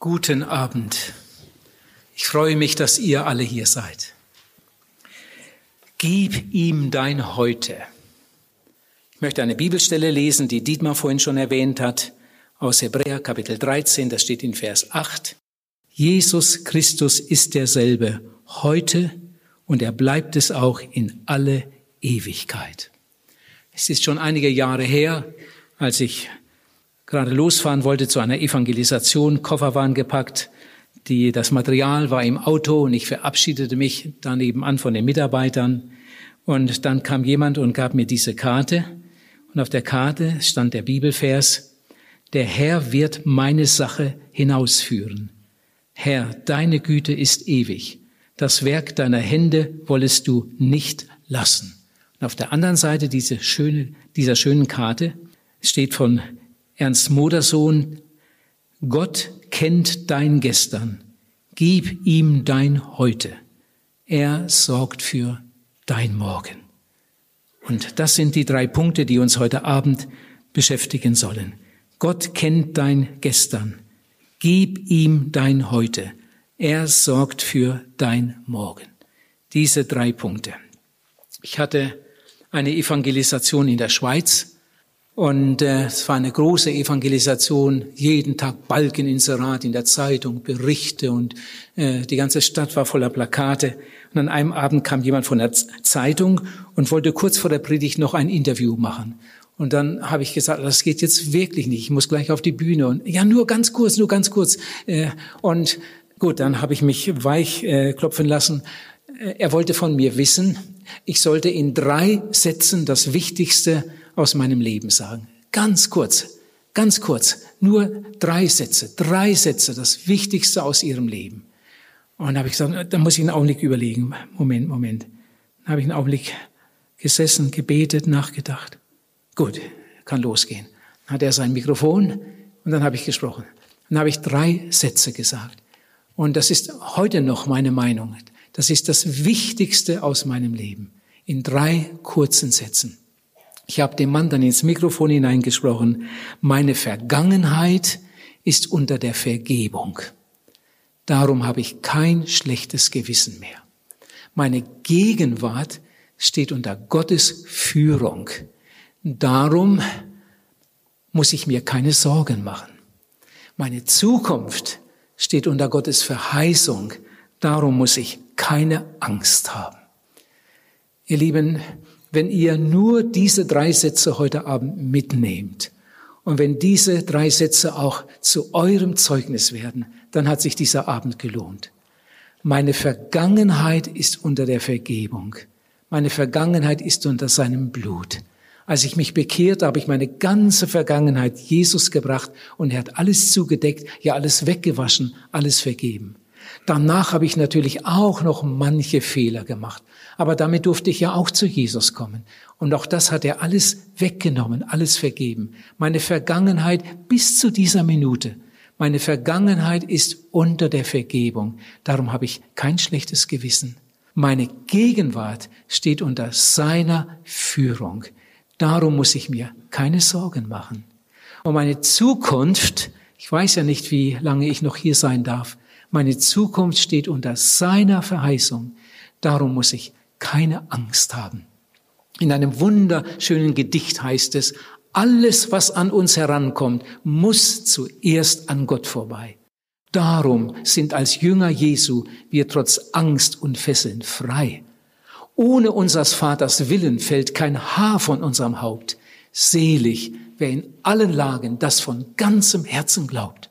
Guten Abend. Ich freue mich, dass ihr alle hier seid. Gib ihm dein Heute. Ich möchte eine Bibelstelle lesen, die Dietmar vorhin schon erwähnt hat, aus Hebräer Kapitel 13, das steht in Vers 8. Jesus Christus ist derselbe heute und er bleibt es auch in alle Ewigkeit. Es ist schon einige Jahre her, als ich gerade losfahren wollte zu einer Evangelisation, Koffer waren gepackt, die, das Material war im Auto und ich verabschiedete mich daneben an von den Mitarbeitern. Und dann kam jemand und gab mir diese Karte. Und auf der Karte stand der Bibelvers, der Herr wird meine Sache hinausführen. Herr, deine Güte ist ewig. Das Werk deiner Hände wollest du nicht lassen. Und auf der anderen Seite diese schöne, dieser schönen Karte steht von Ernst Modersohn, Gott kennt dein Gestern, gib ihm dein Heute. Er sorgt für dein Morgen. Und das sind die drei Punkte, die uns heute Abend beschäftigen sollen. Gott kennt dein Gestern. Gib ihm dein Heute. Er sorgt für dein Morgen. Diese drei Punkte. Ich hatte eine Evangelisation in der Schweiz und äh, es war eine große Evangelisation, jeden Tag Balkeninserat in der Zeitung, Berichte und äh, die ganze Stadt war voller Plakate. Und an einem Abend kam jemand von der Zeitung und wollte kurz vor der Predigt noch ein Interview machen. Und dann habe ich gesagt, das geht jetzt wirklich nicht, ich muss gleich auf die Bühne. Und ja, nur ganz kurz, nur ganz kurz. Äh, und gut, dann habe ich mich weich äh, klopfen lassen. Äh, er wollte von mir wissen, ich sollte in drei Sätzen das Wichtigste aus meinem Leben sagen. Ganz kurz, ganz kurz, nur drei Sätze, drei Sätze, das Wichtigste aus Ihrem Leben. Und dann habe ich gesagt, da muss ich einen Augenblick überlegen. Moment, Moment. Dann habe ich einen Augenblick gesessen, gebetet, nachgedacht. Gut, kann losgehen. Dann hat er sein Mikrofon und dann habe ich gesprochen. Dann habe ich drei Sätze gesagt. Und das ist heute noch meine Meinung. Das ist das Wichtigste aus meinem Leben. In drei kurzen Sätzen. Ich habe dem Mann dann ins Mikrofon hineingesprochen, meine Vergangenheit ist unter der Vergebung. Darum habe ich kein schlechtes Gewissen mehr. Meine Gegenwart steht unter Gottes Führung. Darum muss ich mir keine Sorgen machen. Meine Zukunft steht unter Gottes Verheißung. Darum muss ich keine Angst haben. Ihr Lieben, wenn ihr nur diese drei Sätze heute Abend mitnehmt und wenn diese drei Sätze auch zu eurem Zeugnis werden, dann hat sich dieser Abend gelohnt. Meine Vergangenheit ist unter der Vergebung. Meine Vergangenheit ist unter seinem Blut. Als ich mich bekehrt, habe ich meine ganze Vergangenheit Jesus gebracht und er hat alles zugedeckt, ja alles weggewaschen, alles vergeben. Danach habe ich natürlich auch noch manche Fehler gemacht. Aber damit durfte ich ja auch zu Jesus kommen. Und auch das hat er alles weggenommen, alles vergeben. Meine Vergangenheit bis zu dieser Minute, meine Vergangenheit ist unter der Vergebung. Darum habe ich kein schlechtes Gewissen. Meine Gegenwart steht unter seiner Führung. Darum muss ich mir keine Sorgen machen. Und meine Zukunft, ich weiß ja nicht, wie lange ich noch hier sein darf, meine Zukunft steht unter seiner Verheißung. Darum muss ich keine Angst haben. In einem wunderschönen Gedicht heißt es, alles, was an uns herankommt, muss zuerst an Gott vorbei. Darum sind als Jünger Jesu wir trotz Angst und Fesseln frei. Ohne unseres Vaters Willen fällt kein Haar von unserem Haupt. Selig, wer in allen Lagen das von ganzem Herzen glaubt.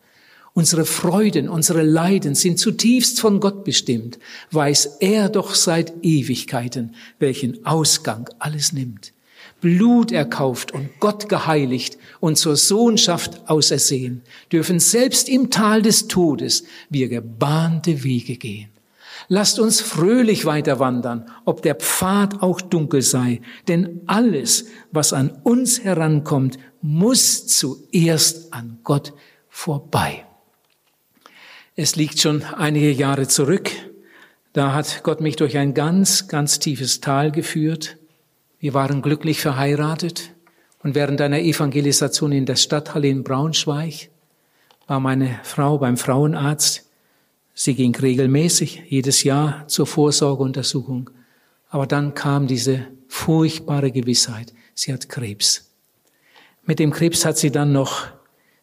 Unsere Freuden, unsere Leiden sind zutiefst von Gott bestimmt, weiß er doch seit Ewigkeiten, welchen Ausgang alles nimmt. Blut erkauft und Gott geheiligt und zur Sohnschaft ausersehen, dürfen selbst im Tal des Todes wir gebahnte Wege gehen. Lasst uns fröhlich weiter wandern, ob der Pfad auch dunkel sei, denn alles, was an uns herankommt, muss zuerst an Gott vorbei. Es liegt schon einige Jahre zurück. Da hat Gott mich durch ein ganz, ganz tiefes Tal geführt. Wir waren glücklich verheiratet und während einer Evangelisation in der Stadthalle in Braunschweig war meine Frau beim Frauenarzt. Sie ging regelmäßig jedes Jahr zur Vorsorgeuntersuchung. Aber dann kam diese furchtbare Gewissheit, sie hat Krebs. Mit dem Krebs hat sie dann noch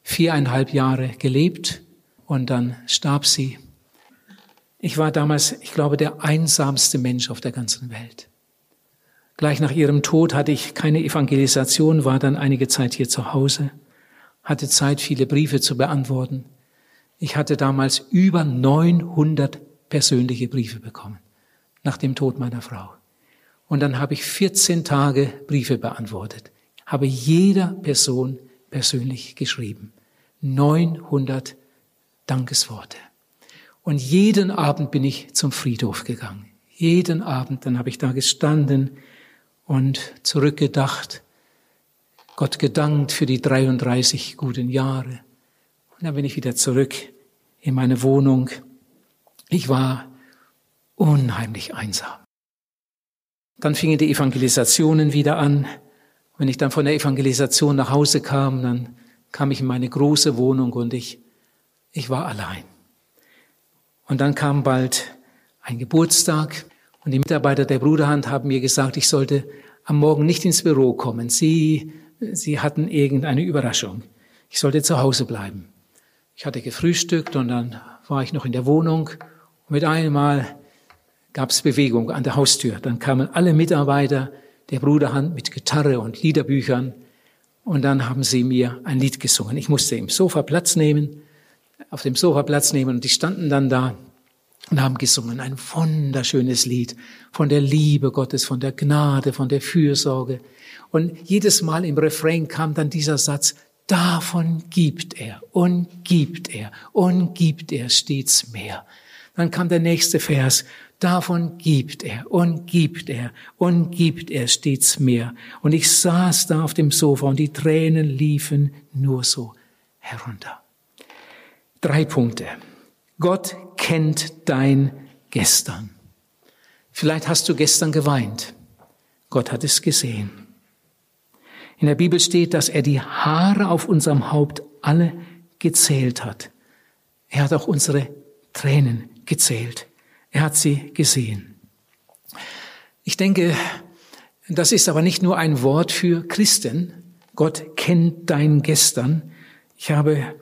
viereinhalb Jahre gelebt und dann starb sie. Ich war damals, ich glaube, der einsamste Mensch auf der ganzen Welt. Gleich nach ihrem Tod hatte ich keine Evangelisation, war dann einige Zeit hier zu Hause, hatte Zeit, viele Briefe zu beantworten. Ich hatte damals über 900 persönliche Briefe bekommen nach dem Tod meiner Frau. Und dann habe ich 14 Tage Briefe beantwortet, habe jeder Person persönlich geschrieben. 900 Dankesworte. Und jeden Abend bin ich zum Friedhof gegangen. Jeden Abend, dann habe ich da gestanden und zurückgedacht, Gott gedankt für die 33 guten Jahre. Und dann bin ich wieder zurück in meine Wohnung. Ich war unheimlich einsam. Dann fingen die Evangelisationen wieder an. Wenn ich dann von der Evangelisation nach Hause kam, dann kam ich in meine große Wohnung und ich, ich war allein. Und dann kam bald ein Geburtstag und die Mitarbeiter der Bruderhand haben mir gesagt, ich sollte am Morgen nicht ins Büro kommen. Sie, sie hatten irgendeine Überraschung. Ich sollte zu Hause bleiben. Ich hatte gefrühstückt und dann war ich noch in der Wohnung und mit einmal gab es Bewegung an der Haustür. Dann kamen alle Mitarbeiter der Bruderhand mit Gitarre und Liederbüchern und dann haben sie mir ein Lied gesungen. Ich musste im Sofa Platz nehmen, auf dem Sofa Platz nehmen und die standen dann da und haben gesungen ein wunderschönes Lied von der Liebe Gottes, von der Gnade, von der Fürsorge. Und jedes Mal im Refrain kam dann dieser Satz, davon gibt er und gibt er und gibt er stets mehr. Dann kam der nächste Vers, Davon gibt er und gibt er und gibt er stets mehr. Und ich saß da auf dem Sofa und die Tränen liefen nur so herunter. Drei Punkte. Gott kennt dein Gestern. Vielleicht hast du gestern geweint. Gott hat es gesehen. In der Bibel steht, dass er die Haare auf unserem Haupt alle gezählt hat. Er hat auch unsere Tränen gezählt. Er hat sie gesehen. Ich denke, das ist aber nicht nur ein Wort für Christen. Gott kennt dein Gestern. Ich habe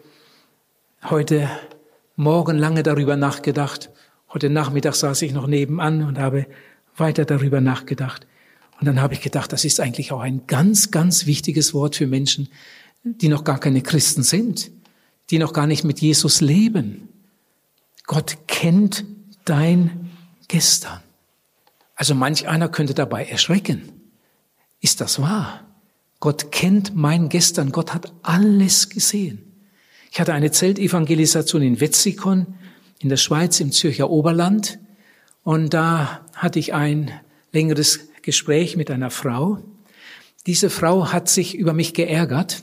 heute Morgen lange darüber nachgedacht. Heute Nachmittag saß ich noch nebenan und habe weiter darüber nachgedacht. Und dann habe ich gedacht, das ist eigentlich auch ein ganz, ganz wichtiges Wort für Menschen, die noch gar keine Christen sind, die noch gar nicht mit Jesus leben. Gott kennt dein Gestern. Also manch einer könnte dabei erschrecken. Ist das wahr? Gott kennt mein Gestern. Gott hat alles gesehen. Ich hatte eine Zeltevangelisation in Wetzikon in der Schweiz im Zürcher Oberland und da hatte ich ein längeres Gespräch mit einer Frau. Diese Frau hat sich über mich geärgert.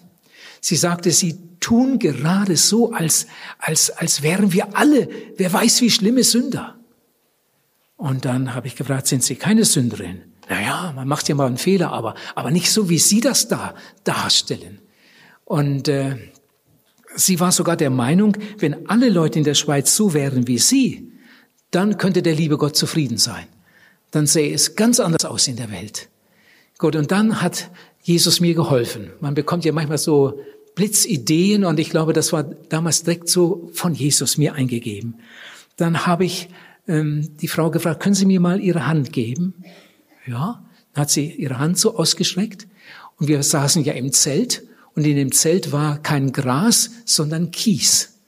Sie sagte, sie tun gerade so, als, als, als wären wir alle, wer weiß wie schlimme Sünder. Und dann habe ich gefragt, sind Sie keine Sünderin? Naja, man macht ja mal einen Fehler, aber, aber nicht so, wie Sie das da darstellen. Und äh, sie war sogar der Meinung, wenn alle Leute in der Schweiz so wären wie Sie, dann könnte der liebe Gott zufrieden sein. Dann sähe es ganz anders aus in der Welt. Gut, und dann hat Jesus mir geholfen. Man bekommt ja manchmal so Blitzideen und ich glaube, das war damals direkt so von Jesus mir eingegeben. Dann habe ich ähm, die Frau gefragt, können Sie mir mal Ihre Hand geben? Ja, dann hat sie ihre Hand so ausgestreckt und wir saßen ja im Zelt und in dem Zelt war kein Gras, sondern Kies.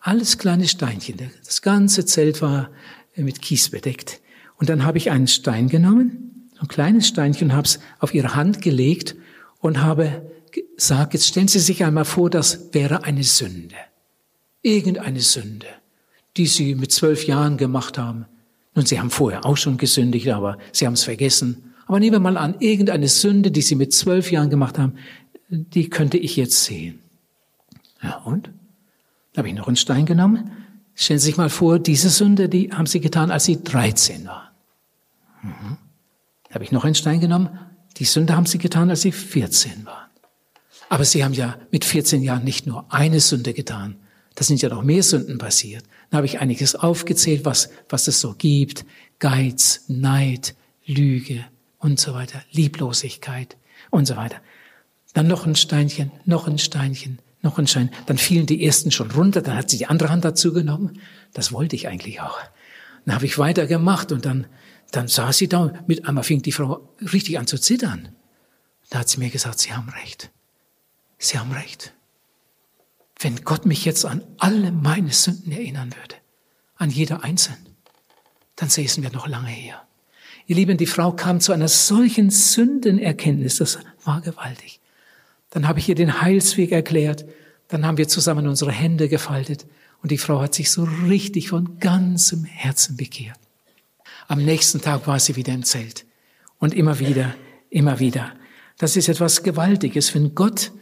Alles kleine Steinchen. Das ganze Zelt war mit Kies bedeckt. Und dann habe ich einen Stein genommen, ein kleines Steinchen, habe es auf ihre Hand gelegt und habe sagt, jetzt stellen Sie sich einmal vor, das wäre eine Sünde. Irgendeine Sünde, die Sie mit zwölf Jahren gemacht haben. Nun, Sie haben vorher auch schon gesündigt, aber Sie haben es vergessen. Aber nehmen wir mal an, irgendeine Sünde, die Sie mit zwölf Jahren gemacht haben, die könnte ich jetzt sehen. Ja, und? Da habe ich noch einen Stein genommen. Stellen Sie sich mal vor, diese Sünde, die haben Sie getan, als Sie 13 waren. Mhm. Da habe ich noch einen Stein genommen. Die Sünde haben Sie getan, als Sie 14 waren. Aber sie haben ja mit 14 Jahren nicht nur eine Sünde getan, da sind ja noch mehr Sünden passiert. Dann habe ich einiges aufgezählt, was, was es so gibt. Geiz, Neid, Lüge und so weiter, Lieblosigkeit und so weiter. Dann noch ein Steinchen, noch ein Steinchen, noch ein Stein. Dann fielen die ersten schon runter, dann hat sie die andere Hand dazu genommen. Das wollte ich eigentlich auch. Dann habe ich weitergemacht und dann, dann saß sie da mit einmal fing die Frau richtig an zu zittern. Da hat sie mir gesagt, Sie haben recht. Sie haben recht. Wenn Gott mich jetzt an alle meine Sünden erinnern würde, an jeder einzelne, dann säßen wir noch lange her. Ihr Lieben, die Frau kam zu einer solchen Sündenerkenntnis, das war gewaltig. Dann habe ich ihr den Heilsweg erklärt, dann haben wir zusammen unsere Hände gefaltet und die Frau hat sich so richtig von ganzem Herzen bekehrt. Am nächsten Tag war sie wieder im Zelt und immer wieder, immer wieder. Das ist etwas Gewaltiges, wenn Gott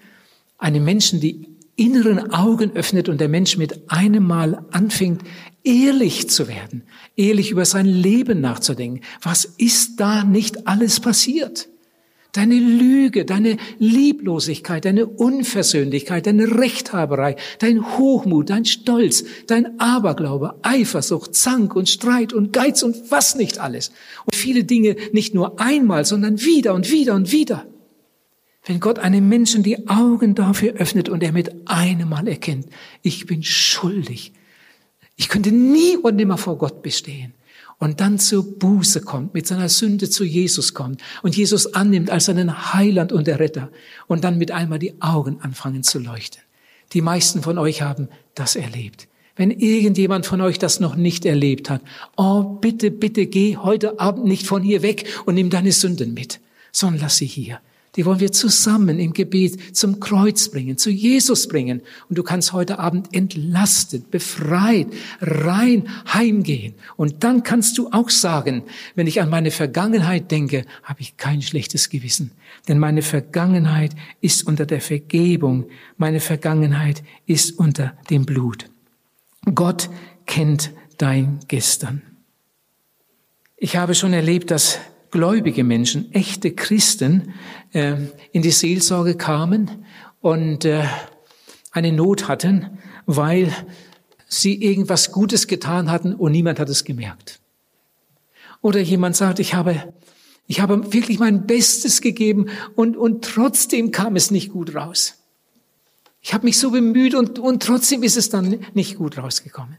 einem Menschen die inneren Augen öffnet und der Mensch mit einem Mal anfängt, ehrlich zu werden, ehrlich über sein Leben nachzudenken. Was ist da nicht alles passiert? Deine Lüge, deine Lieblosigkeit, deine Unversöhnlichkeit, deine Rechthaberei, dein Hochmut, dein Stolz, dein Aberglaube, Eifersucht, Zank und Streit und Geiz und was nicht alles. Und viele Dinge nicht nur einmal, sondern wieder und wieder und wieder. Wenn Gott einem Menschen die Augen dafür öffnet und er mit einem Mal erkennt, ich bin schuldig, ich könnte nie und nimmer vor Gott bestehen. Und dann zur Buße kommt, mit seiner Sünde zu Jesus kommt und Jesus annimmt als seinen Heiland und Erretter und dann mit einmal die Augen anfangen zu leuchten. Die meisten von euch haben das erlebt. Wenn irgendjemand von euch das noch nicht erlebt hat, oh, bitte, bitte geh heute Abend nicht von hier weg und nimm deine Sünden mit, sondern lass sie hier die wollen wir zusammen im Gebet zum Kreuz bringen, zu Jesus bringen. Und du kannst heute Abend entlastet, befreit, rein heimgehen. Und dann kannst du auch sagen, wenn ich an meine Vergangenheit denke, habe ich kein schlechtes Gewissen. Denn meine Vergangenheit ist unter der Vergebung. Meine Vergangenheit ist unter dem Blut. Gott kennt dein Gestern. Ich habe schon erlebt, dass gläubige Menschen, echte Christen äh, in die Seelsorge kamen und äh, eine Not hatten, weil sie irgendwas Gutes getan hatten und niemand hat es gemerkt. Oder jemand sagt, ich habe, ich habe wirklich mein Bestes gegeben und, und trotzdem kam es nicht gut raus. Ich habe mich so bemüht und, und trotzdem ist es dann nicht gut rausgekommen.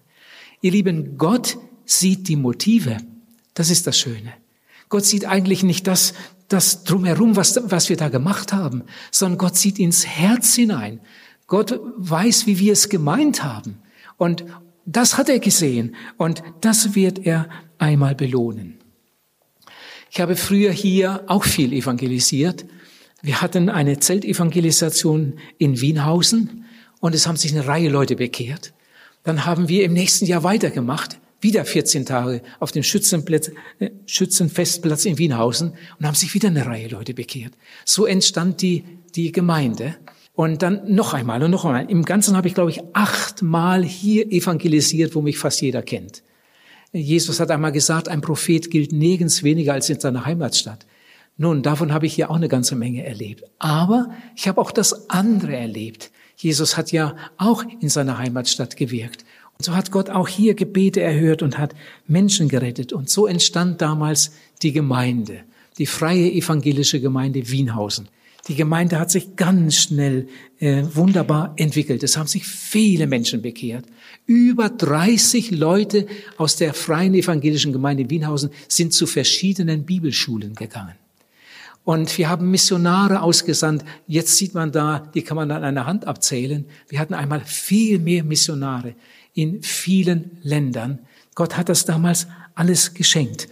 Ihr Lieben, Gott sieht die Motive. Das ist das Schöne. Gott sieht eigentlich nicht das, das drumherum, was, was wir da gemacht haben, sondern Gott sieht ins Herz hinein. Gott weiß, wie wir es gemeint haben. Und das hat er gesehen und das wird er einmal belohnen. Ich habe früher hier auch viel evangelisiert. Wir hatten eine Zeltevangelisation in Wienhausen und es haben sich eine Reihe Leute bekehrt. Dann haben wir im nächsten Jahr weitergemacht wieder 14 Tage auf dem äh, Schützenfestplatz in Wienhausen und haben sich wieder eine Reihe Leute bekehrt. So entstand die, die Gemeinde. Und dann noch einmal und noch einmal. Im Ganzen habe ich, glaube ich, achtmal hier evangelisiert, wo mich fast jeder kennt. Jesus hat einmal gesagt, ein Prophet gilt nirgends weniger als in seiner Heimatstadt. Nun, davon habe ich hier auch eine ganze Menge erlebt. Aber ich habe auch das andere erlebt. Jesus hat ja auch in seiner Heimatstadt gewirkt. Und so hat Gott auch hier Gebete erhört und hat Menschen gerettet. Und so entstand damals die Gemeinde, die freie evangelische Gemeinde Wienhausen. Die Gemeinde hat sich ganz schnell äh, wunderbar entwickelt. Es haben sich viele Menschen bekehrt. Über 30 Leute aus der freien evangelischen Gemeinde Wienhausen sind zu verschiedenen Bibelschulen gegangen. Und wir haben Missionare ausgesandt. Jetzt sieht man da, die kann man an einer Hand abzählen. Wir hatten einmal viel mehr Missionare in vielen Ländern. Gott hat das damals alles geschenkt.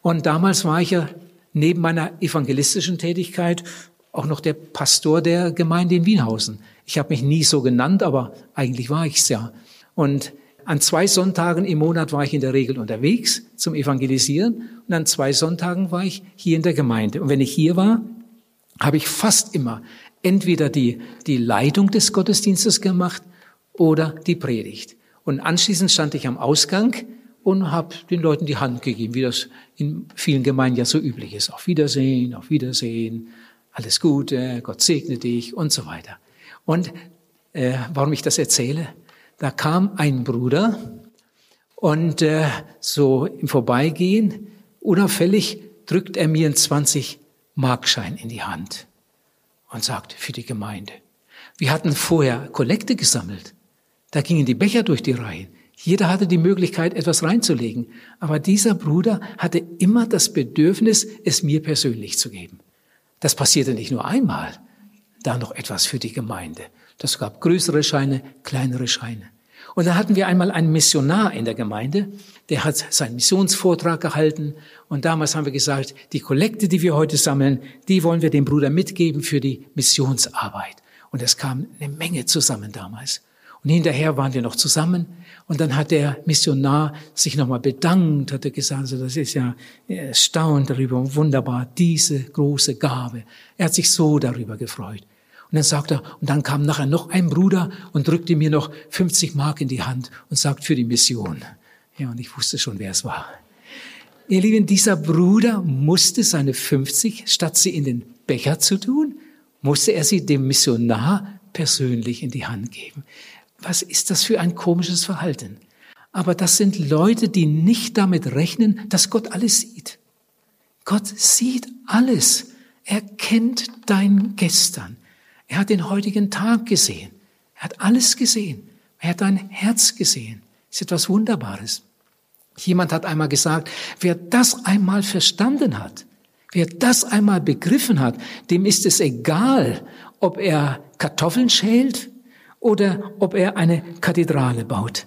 Und damals war ich ja neben meiner evangelistischen Tätigkeit auch noch der Pastor der Gemeinde in Wienhausen. Ich habe mich nie so genannt, aber eigentlich war ich es ja. Und an zwei Sonntagen im Monat war ich in der Regel unterwegs zum Evangelisieren und an zwei Sonntagen war ich hier in der Gemeinde. Und wenn ich hier war, habe ich fast immer entweder die, die Leitung des Gottesdienstes gemacht oder die Predigt. Und anschließend stand ich am Ausgang und habe den Leuten die Hand gegeben, wie das in vielen Gemeinden ja so üblich ist. Auf Wiedersehen, auf Wiedersehen, alles Gute, Gott segne dich und so weiter. Und äh, warum ich das erzähle? da kam ein Bruder und äh, so im Vorbeigehen, unauffällig, drückt er mir einen 20 Markschein in die Hand und sagt, für die Gemeinde. Wir hatten vorher Kollekte gesammelt. Da gingen die Becher durch die Reihen. Jeder hatte die Möglichkeit, etwas reinzulegen. Aber dieser Bruder hatte immer das Bedürfnis, es mir persönlich zu geben. Das passierte nicht nur einmal. Da noch etwas für die Gemeinde. Das gab größere Scheine, kleinere Scheine. Und da hatten wir einmal einen Missionar in der Gemeinde, der hat seinen Missionsvortrag gehalten. Und damals haben wir gesagt, die Kollekte, die wir heute sammeln, die wollen wir dem Bruder mitgeben für die Missionsarbeit. Und es kam eine Menge zusammen damals. Und hinterher waren wir noch zusammen. Und dann hat der Missionar sich nochmal bedankt, hat er gesagt, also das ist ja erstaunt darüber, wunderbar, diese große Gabe. Er hat sich so darüber gefreut. Und dann sagt er, und dann kam nachher noch ein Bruder und drückte mir noch 50 Mark in die Hand und sagt für die Mission. Ja, und ich wusste schon, wer es war. Ihr Lieben, dieser Bruder musste seine 50, statt sie in den Becher zu tun, musste er sie dem Missionar persönlich in die Hand geben. Was ist das für ein komisches Verhalten? Aber das sind Leute, die nicht damit rechnen, dass Gott alles sieht. Gott sieht alles. Er kennt dein Gestern. Er hat den heutigen Tag gesehen. Er hat alles gesehen. Er hat dein Herz gesehen. Das ist etwas Wunderbares. Jemand hat einmal gesagt, wer das einmal verstanden hat, wer das einmal begriffen hat, dem ist es egal, ob er Kartoffeln schält oder ob er eine Kathedrale baut.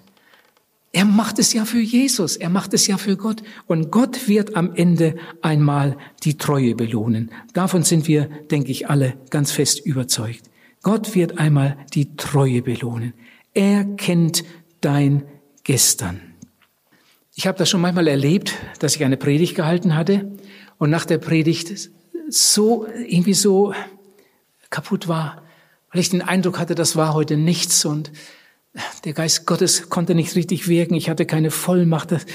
Er macht es ja für Jesus, er macht es ja für Gott. Und Gott wird am Ende einmal die Treue belohnen. Davon sind wir, denke ich, alle ganz fest überzeugt. Gott wird einmal die Treue belohnen. Er kennt dein Gestern. Ich habe das schon manchmal erlebt, dass ich eine Predigt gehalten hatte und nach der Predigt so irgendwie so kaputt war, weil ich den Eindruck hatte, das war heute nichts und der Geist Gottes konnte nicht richtig wirken, ich hatte keine Vollmacht. Das,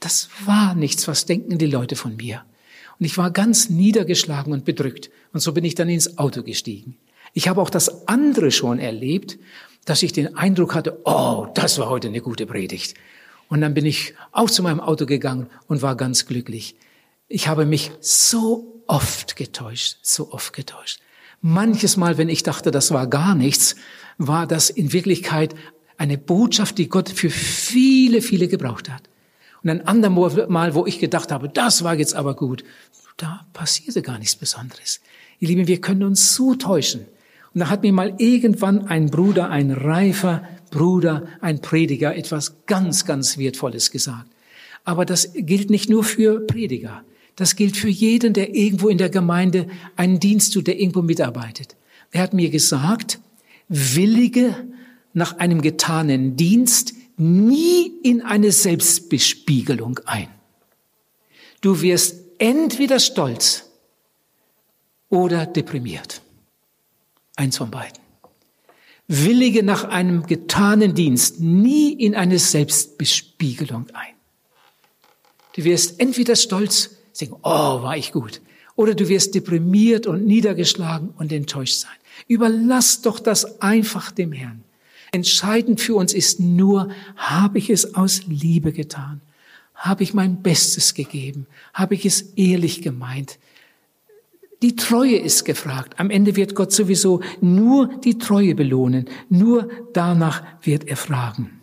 das war nichts, was denken die Leute von mir? Und ich war ganz niedergeschlagen und bedrückt. Und so bin ich dann ins Auto gestiegen. Ich habe auch das andere schon erlebt, dass ich den Eindruck hatte, oh, das war heute eine gute Predigt. Und dann bin ich auch zu meinem Auto gegangen und war ganz glücklich. Ich habe mich so oft getäuscht, so oft getäuscht. Manches Mal, wenn ich dachte, das war gar nichts, war das in Wirklichkeit eine Botschaft, die Gott für viele, viele gebraucht hat. Und ein andermal Mal, wo ich gedacht habe, das war jetzt aber gut, da passierte gar nichts Besonderes. Ihr Lieben, wir können uns so täuschen. Und da hat mir mal irgendwann ein Bruder, ein reifer Bruder, ein Prediger etwas ganz, ganz Wertvolles gesagt. Aber das gilt nicht nur für Prediger. Das gilt für jeden, der irgendwo in der Gemeinde einen Dienst tut, der irgendwo mitarbeitet. Er hat mir gesagt, willige nach einem getanen Dienst nie in eine Selbstbespiegelung ein. Du wirst entweder stolz oder deprimiert. Eins von beiden. Willige nach einem getanen Dienst nie in eine Selbstbespiegelung ein. Du wirst entweder stolz denken, oh, war ich gut. Oder du wirst deprimiert und niedergeschlagen und enttäuscht sein. Überlass doch das einfach dem Herrn. Entscheidend für uns ist nur, habe ich es aus Liebe getan? Habe ich mein Bestes gegeben? Habe ich es ehrlich gemeint? Die Treue ist gefragt. Am Ende wird Gott sowieso nur die Treue belohnen. Nur danach wird er fragen.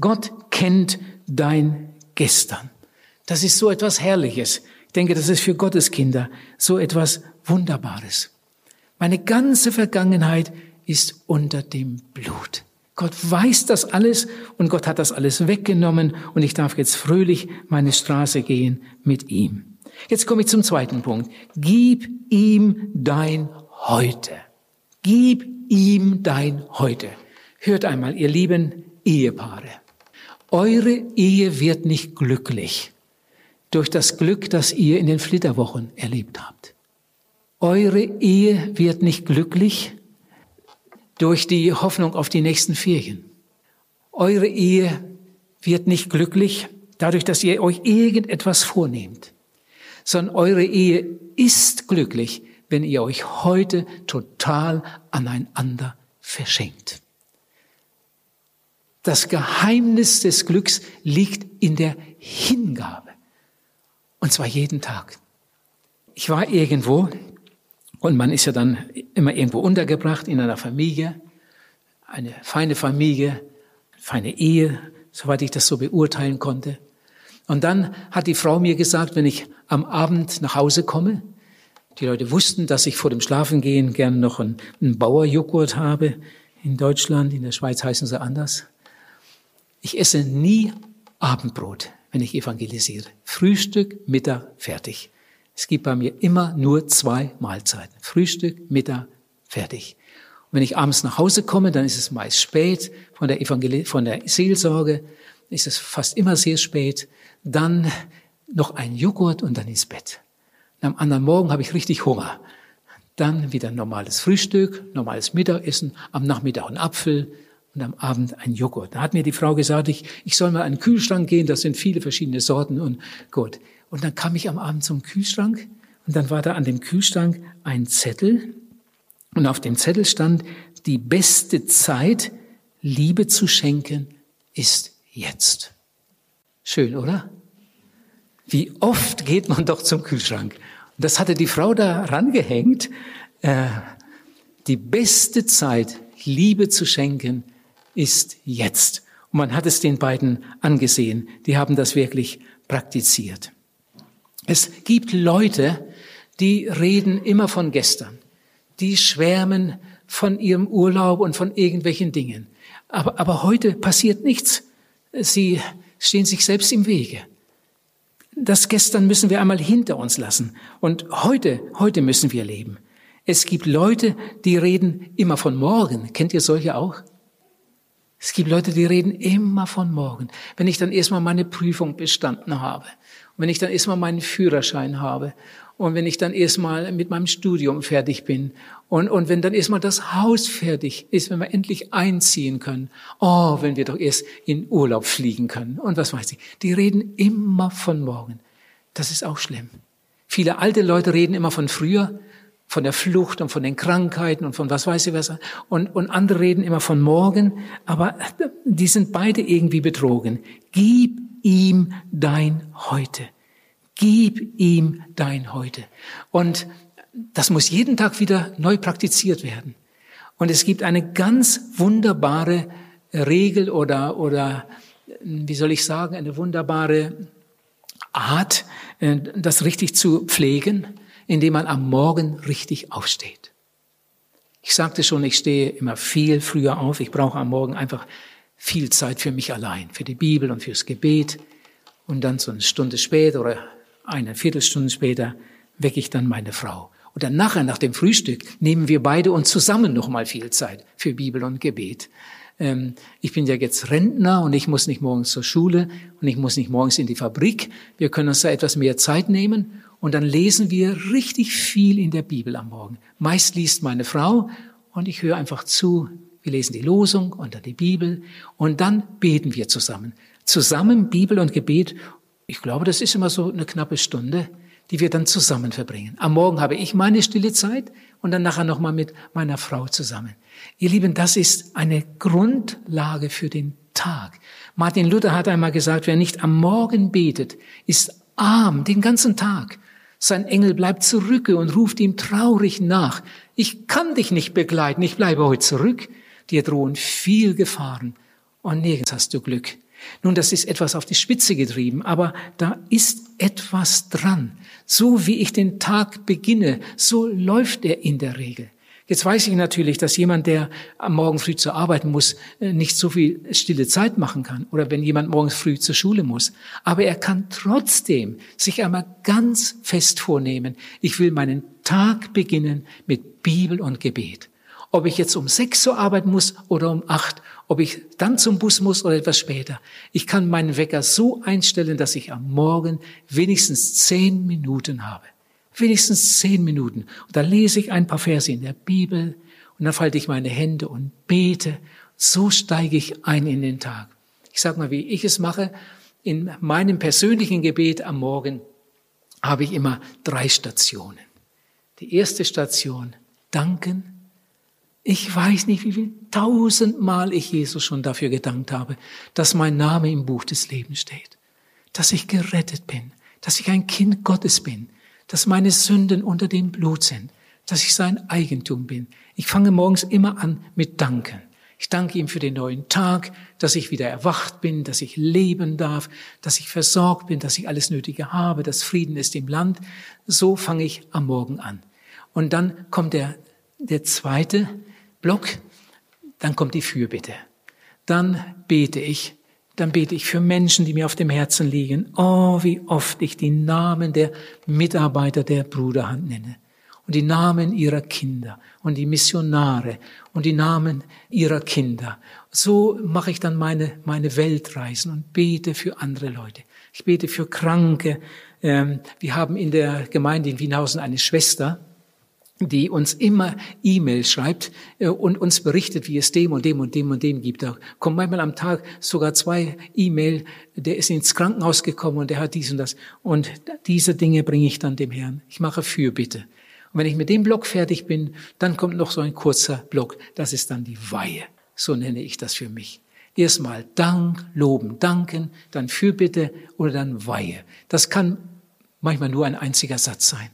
Gott kennt dein Gestern. Das ist so etwas Herrliches. Ich denke, das ist für Gottes Kinder so etwas Wunderbares. Meine ganze Vergangenheit ist unter dem Blut. Gott weiß das alles und Gott hat das alles weggenommen und ich darf jetzt fröhlich meine Straße gehen mit ihm. Jetzt komme ich zum zweiten Punkt. Gib ihm dein Heute. Gib ihm dein Heute. Hört einmal, ihr lieben Ehepaare. Eure Ehe wird nicht glücklich, durch das Glück, das ihr in den Flitterwochen erlebt habt. Eure Ehe wird nicht glücklich durch die Hoffnung auf die nächsten Ferien. Eure Ehe wird nicht glücklich dadurch, dass ihr euch irgendetwas vornehmt, sondern eure Ehe ist glücklich, wenn ihr euch heute total aneinander verschenkt. Das Geheimnis des Glücks liegt in der Hingabe. Und zwar jeden Tag. Ich war irgendwo und man ist ja dann immer irgendwo untergebracht in einer Familie, eine feine Familie, feine Ehe, soweit ich das so beurteilen konnte. Und dann hat die Frau mir gesagt, wenn ich am Abend nach Hause komme, die Leute wussten, dass ich vor dem Schlafengehen gern noch einen, einen Bauerjoghurt habe. In Deutschland, in der Schweiz heißen sie anders. Ich esse nie Abendbrot, wenn ich evangelisiere. Frühstück, Mittag, fertig. Es gibt bei mir immer nur zwei Mahlzeiten. Frühstück, Mittag, fertig. Und wenn ich abends nach Hause komme, dann ist es meist spät von der, Evangel von der Seelsorge, ist es fast immer sehr spät. Dann noch ein Joghurt und dann ins Bett. Und am anderen Morgen habe ich richtig Hunger. Dann wieder normales Frühstück, normales Mittagessen, am Nachmittag ein Apfel und am Abend ein Joghurt. Da hat mir die Frau gesagt, ich, ich soll mal an den Kühlschrank gehen, das sind viele verschiedene Sorten und gut. Und dann kam ich am Abend zum Kühlschrank und dann war da an dem Kühlschrank ein Zettel und auf dem Zettel stand, die beste Zeit, Liebe zu schenken, ist jetzt. Schön, oder? Wie oft geht man doch zum Kühlschrank? Und das hatte die Frau da rangehängt. Äh, die beste Zeit, Liebe zu schenken, ist jetzt. Und man hat es den beiden angesehen. Die haben das wirklich praktiziert. Es gibt Leute, die reden immer von gestern. Die schwärmen von ihrem Urlaub und von irgendwelchen Dingen. Aber, aber heute passiert nichts. Sie stehen sich selbst im Wege. Das gestern müssen wir einmal hinter uns lassen. Und heute, heute müssen wir leben. Es gibt Leute, die reden immer von morgen. Kennt ihr solche auch? Es gibt Leute, die reden immer von morgen. Wenn ich dann erstmal meine Prüfung bestanden habe, und wenn ich dann erstmal meinen Führerschein habe, und wenn ich dann erstmal mit meinem Studium fertig bin, und, und wenn dann erstmal das Haus fertig ist, wenn wir endlich einziehen können, oh, wenn wir doch erst in Urlaub fliegen können, und was weiß ich. Die reden immer von morgen. Das ist auch schlimm. Viele alte Leute reden immer von früher, von der Flucht und von den Krankheiten und von was weiß ich was. Und, und andere reden immer von morgen, aber die sind beide irgendwie betrogen. Gib ihm dein Heute. Gib ihm dein Heute. Und das muss jeden Tag wieder neu praktiziert werden. Und es gibt eine ganz wunderbare Regel oder, oder, wie soll ich sagen, eine wunderbare Art, äh, das richtig zu pflegen indem man am Morgen richtig aufsteht. Ich sagte schon, ich stehe immer viel früher auf. Ich brauche am Morgen einfach viel Zeit für mich allein, für die Bibel und fürs Gebet. Und dann so eine Stunde später oder eine Viertelstunde später wecke ich dann meine Frau. Und dann nachher, nach dem Frühstück, nehmen wir beide uns zusammen noch mal viel Zeit für Bibel und Gebet. Ähm, ich bin ja jetzt Rentner und ich muss nicht morgens zur Schule und ich muss nicht morgens in die Fabrik. Wir können uns da etwas mehr Zeit nehmen und dann lesen wir richtig viel in der Bibel am Morgen. Meist liest meine Frau und ich höre einfach zu. Wir lesen die Losung und dann die Bibel und dann beten wir zusammen. Zusammen Bibel und Gebet. Ich glaube, das ist immer so eine knappe Stunde, die wir dann zusammen verbringen. Am Morgen habe ich meine stille Zeit und dann nachher nochmal mit meiner Frau zusammen. Ihr Lieben, das ist eine Grundlage für den Tag. Martin Luther hat einmal gesagt, wer nicht am Morgen betet, ist arm den ganzen Tag. Sein Engel bleibt zurücke und ruft ihm traurig nach. Ich kann dich nicht begleiten, ich bleibe heute zurück. Dir drohen viel Gefahren und nirgends hast du Glück. Nun, das ist etwas auf die Spitze getrieben, aber da ist etwas dran. So wie ich den Tag beginne, so läuft er in der Regel. Jetzt weiß ich natürlich, dass jemand, der am Morgen früh zur Arbeit muss, äh, nicht so viel stille Zeit machen kann. Oder wenn jemand morgens früh zur Schule muss. Aber er kann trotzdem sich einmal ganz fest vornehmen, ich will meinen Tag beginnen mit Bibel und Gebet. Ob ich jetzt um sechs zur Arbeit muss oder um acht, ob ich dann zum Bus muss oder etwas später. Ich kann meinen Wecker so einstellen, dass ich am Morgen wenigstens zehn Minuten habe. Wenigstens zehn Minuten. Und da lese ich ein paar Verse in der Bibel und dann falte ich meine Hände und bete. So steige ich ein in den Tag. Ich sage mal, wie ich es mache. In meinem persönlichen Gebet am Morgen habe ich immer drei Stationen. Die erste Station, danken. Ich weiß nicht, wie viel tausendmal ich Jesus schon dafür gedankt habe, dass mein Name im Buch des Lebens steht, dass ich gerettet bin, dass ich ein Kind Gottes bin, dass meine Sünden unter dem Blut sind, dass ich sein Eigentum bin. Ich fange morgens immer an mit Danken. Ich danke ihm für den neuen Tag, dass ich wieder erwacht bin, dass ich leben darf, dass ich versorgt bin, dass ich alles Nötige habe, dass Frieden ist im Land. So fange ich am Morgen an. Und dann kommt der, der zweite Block, dann kommt die Fürbitte. Dann bete ich, dann bete ich für Menschen, die mir auf dem Herzen liegen. Oh, wie oft ich die Namen der Mitarbeiter der Bruderhand nenne und die Namen ihrer Kinder und die Missionare und die Namen ihrer Kinder. So mache ich dann meine, meine Weltreisen und bete für andere Leute. Ich bete für Kranke. Ähm, wir haben in der Gemeinde in Wienhausen eine Schwester, die uns immer E-Mails schreibt äh, und uns berichtet, wie es dem und dem und dem und dem gibt. Da kommen manchmal am Tag sogar zwei E-Mail, der ist ins Krankenhaus gekommen und der hat dies und das. Und diese Dinge bringe ich dann dem Herrn. Ich mache Fürbitte. Und wenn ich mit dem Block fertig bin, dann kommt noch so ein kurzer Block. Das ist dann die Weihe. So nenne ich das für mich. Erstmal Dank, Loben, Danken, dann Fürbitte oder dann Weihe. Das kann manchmal nur ein einziger Satz sein.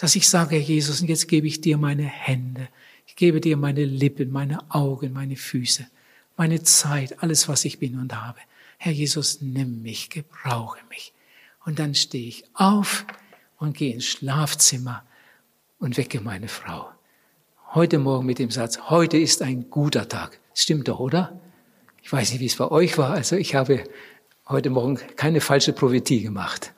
Dass ich sage, Herr Jesus, und jetzt gebe ich dir meine Hände. Ich gebe dir meine Lippen, meine Augen, meine Füße, meine Zeit, alles, was ich bin und habe. Herr Jesus, nimm mich, gebrauche mich. Und dann stehe ich auf und gehe ins Schlafzimmer und wecke meine Frau. Heute Morgen mit dem Satz, heute ist ein guter Tag. Stimmt doch, oder? Ich weiß nicht, wie es bei euch war. Also ich habe heute Morgen keine falsche Prophetie gemacht.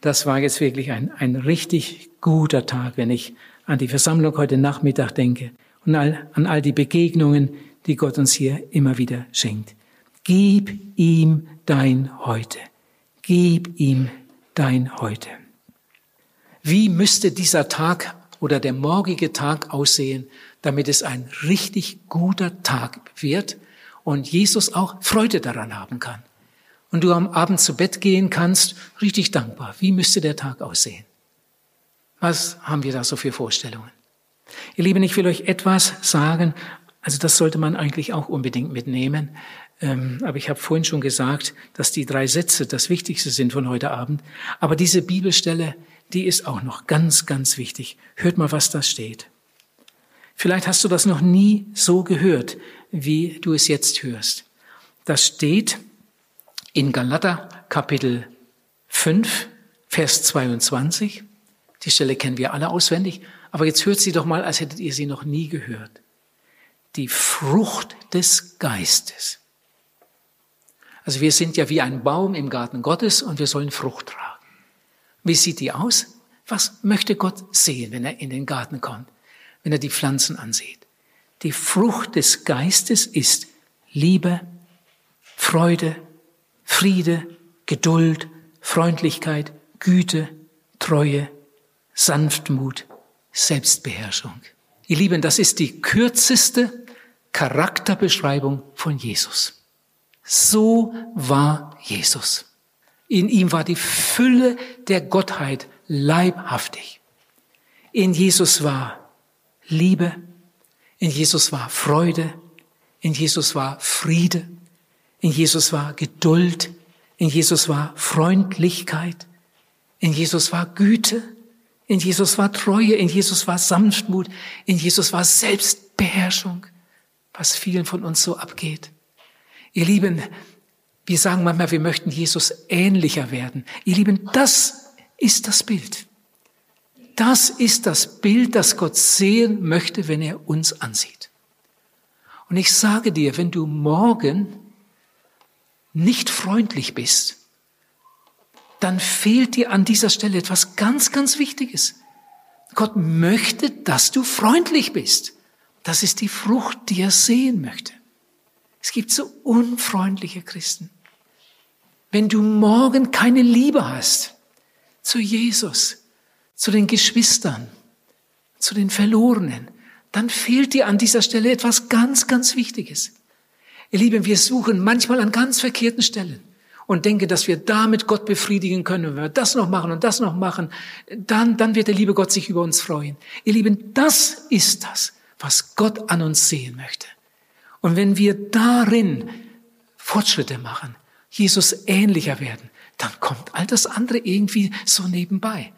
Das war jetzt wirklich ein, ein richtig guter Tag, wenn ich an die Versammlung heute Nachmittag denke und an all die Begegnungen, die Gott uns hier immer wieder schenkt. Gib ihm dein Heute. Gib ihm dein Heute. Wie müsste dieser Tag oder der morgige Tag aussehen, damit es ein richtig guter Tag wird und Jesus auch Freude daran haben kann. Und du am Abend zu Bett gehen kannst, richtig dankbar. Wie müsste der Tag aussehen? Was haben wir da so für Vorstellungen? Ihr Lieben, ich will euch etwas sagen, also das sollte man eigentlich auch unbedingt mitnehmen. Ähm, aber ich habe vorhin schon gesagt, dass die drei Sätze das Wichtigste sind von heute Abend. Aber diese Bibelstelle die ist auch noch ganz, ganz wichtig. Hört mal, was da steht. Vielleicht hast du das noch nie so gehört, wie du es jetzt hörst. Das steht in Galater Kapitel 5, Vers 22. Die Stelle kennen wir alle auswendig, aber jetzt hört sie doch mal, als hättet ihr sie noch nie gehört. Die Frucht des Geistes. Also wir sind ja wie ein Baum im Garten Gottes und wir sollen Frucht tragen. Wie sieht die aus? Was möchte Gott sehen, wenn er in den Garten kommt, wenn er die Pflanzen ansieht? Die Frucht des Geistes ist Liebe, Freude, Friede, Geduld, Freundlichkeit, Güte, Treue, Sanftmut, Selbstbeherrschung. Ihr Lieben, das ist die kürzeste Charakterbeschreibung von Jesus. So war Jesus. In ihm war die Fülle der Gottheit leibhaftig. In Jesus war Liebe, in Jesus war Freude, in Jesus war Friede, in Jesus war Geduld, in Jesus war Freundlichkeit, in Jesus war Güte, in Jesus war Treue, in Jesus war Sanftmut, in Jesus war Selbstbeherrschung, was vielen von uns so abgeht. Ihr Lieben, wir sagen manchmal, wir möchten Jesus ähnlicher werden. Ihr Lieben, das ist das Bild. Das ist das Bild, das Gott sehen möchte, wenn er uns ansieht. Und ich sage dir, wenn du morgen nicht freundlich bist, dann fehlt dir an dieser Stelle etwas ganz, ganz Wichtiges. Gott möchte, dass du freundlich bist. Das ist die Frucht, die er sehen möchte. Es gibt so unfreundliche Christen. Wenn du morgen keine Liebe hast zu Jesus, zu den Geschwistern, zu den Verlorenen, dann fehlt dir an dieser Stelle etwas ganz, ganz Wichtiges. Ihr Lieben, wir suchen manchmal an ganz verkehrten Stellen und denken, dass wir damit Gott befriedigen können. Wenn wir das noch machen und das noch machen, dann, dann wird der liebe Gott sich über uns freuen. Ihr Lieben, das ist das, was Gott an uns sehen möchte. Und wenn wir darin Fortschritte machen, Jesus ähnlicher werden, dann kommt all das andere irgendwie so nebenbei.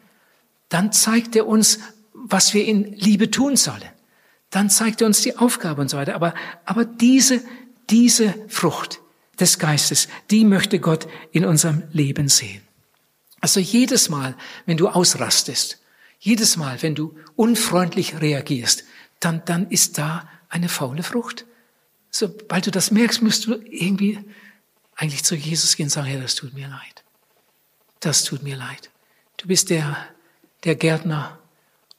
Dann zeigt er uns, was wir in Liebe tun sollen. Dann zeigt er uns die Aufgabe und so weiter. Aber, aber diese, diese Frucht des Geistes, die möchte Gott in unserem Leben sehen. Also jedes Mal, wenn du ausrastest, jedes Mal, wenn du unfreundlich reagierst, dann, dann ist da eine faule Frucht. Sobald du das merkst, musst du irgendwie eigentlich zu Jesus gehen und sagen, Herr, das tut mir leid. Das tut mir leid. Du bist der, der Gärtner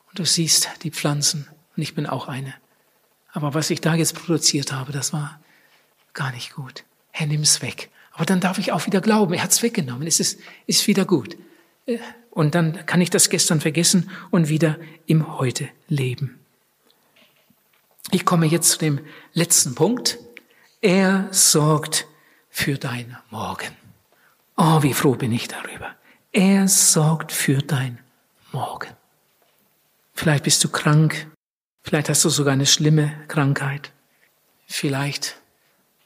und du siehst die Pflanzen und ich bin auch eine. Aber was ich da jetzt produziert habe, das war gar nicht gut. Herr, nimm's weg. Aber dann darf ich auch wieder glauben, er hat's weggenommen, es ist, ist wieder gut. Äh, und dann kann ich das gestern vergessen und wieder im Heute leben. Ich komme jetzt zu dem letzten Punkt. Er sorgt für dein Morgen. Oh, wie froh bin ich darüber. Er sorgt für dein Morgen. Vielleicht bist du krank. Vielleicht hast du sogar eine schlimme Krankheit. Vielleicht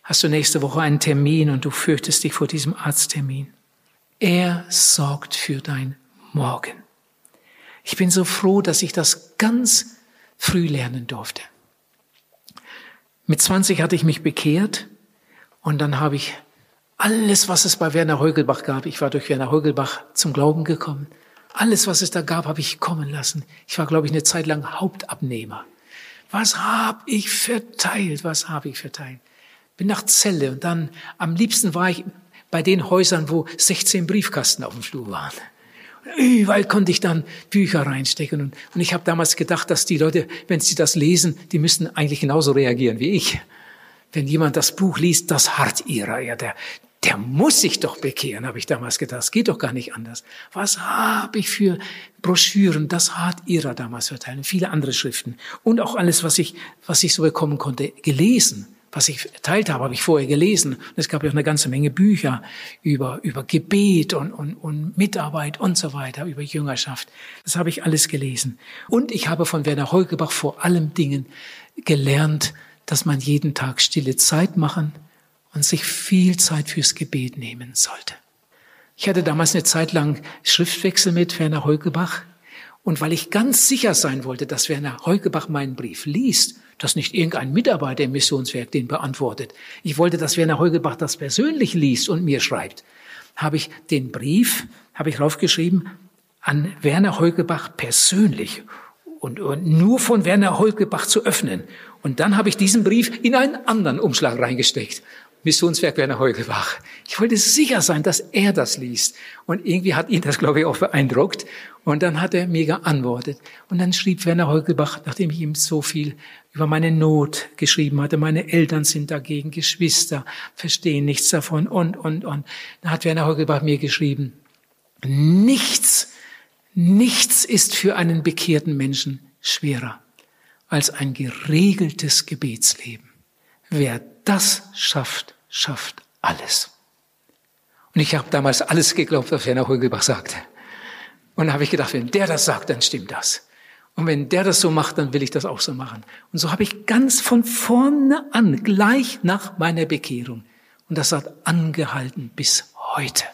hast du nächste Woche einen Termin und du fürchtest dich vor diesem Arzttermin. Er sorgt für dein Morgen. Ich bin so froh, dass ich das ganz früh lernen durfte. Mit 20 hatte ich mich bekehrt und dann habe ich alles, was es bei Werner Heugelbach gab, ich war durch Werner Heugelbach zum Glauben gekommen, alles, was es da gab, habe ich kommen lassen. Ich war, glaube ich, eine Zeit lang Hauptabnehmer. Was habe ich verteilt? Was habe ich verteilt? Bin nach Celle und dann am liebsten war ich bei den Häusern, wo 16 Briefkasten auf dem Flur waren. Überall konnte ich dann Bücher reinstecken. Und, und ich habe damals gedacht, dass die Leute, wenn sie das lesen, die müssten eigentlich genauso reagieren wie ich. Wenn jemand das Buch liest, das hart ihrer, ja, der, der muss sich doch bekehren, habe ich damals gedacht. Das geht doch gar nicht anders. Was habe ich für Broschüren, das hat ihrer damals verteilt, viele andere Schriften und auch alles, was ich, was ich so bekommen konnte, gelesen was ich erteilt habe, habe ich vorher gelesen. Und es gab ja auch eine ganze Menge Bücher über, über Gebet und, und, und Mitarbeit und so weiter, über Jüngerschaft. Das habe ich alles gelesen. Und ich habe von Werner Heugebach vor allem Dingen gelernt, dass man jeden Tag stille Zeit machen und sich viel Zeit fürs Gebet nehmen sollte. Ich hatte damals eine Zeit lang Schriftwechsel mit Werner Heugebach. Und weil ich ganz sicher sein wollte, dass Werner Heugebach meinen Brief liest, dass nicht irgendein Mitarbeiter im Missionswerk den beantwortet. Ich wollte, dass Werner Heugelbach das persönlich liest und mir schreibt. Habe ich den Brief, habe ich raufgeschrieben, an Werner Heugelbach persönlich und, und nur von Werner Heugelbach zu öffnen. Und dann habe ich diesen Brief in einen anderen Umschlag reingesteckt Missionswerk Werner Heugelbach. Ich wollte sicher sein, dass er das liest. Und irgendwie hat ihn das, glaube ich, auch beeindruckt. Und dann hat er mir geantwortet. Und dann schrieb Werner Heugelbach, nachdem ich ihm so viel über meine Not geschrieben hatte, meine Eltern sind dagegen, Geschwister verstehen nichts davon und, und, und. Dann hat Werner Heugelbach mir geschrieben, nichts, nichts ist für einen bekehrten Menschen schwerer als ein geregeltes Gebetsleben. Wer das schafft, schafft alles. Und ich habe damals alles geglaubt, was Werner Heugelbach sagte. Und da habe ich gedacht, wenn der das sagt, dann stimmt das. Und wenn der das so macht, dann will ich das auch so machen. Und so habe ich ganz von vorne an, gleich nach meiner Bekehrung, und das hat angehalten bis heute,